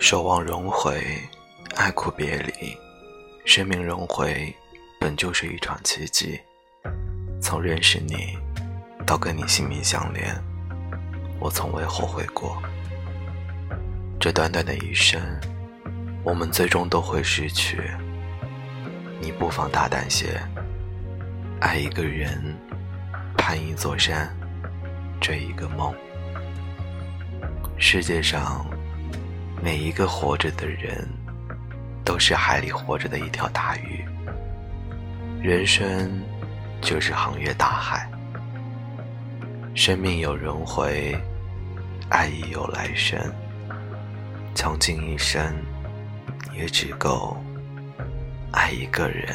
守望轮回，爱苦别离，生命轮回本就是一场奇迹。从认识你到跟你心命相连，我从未后悔过。这短短的一生，我们最终都会失去。你不妨大胆些，爱一个人，攀一座山，追一个梦。世界上。每一个活着的人，都是海里活着的一条大鱼。人生就是航越大海，生命有轮回，爱亦有来生。穷尽一生，也只够爱一个人。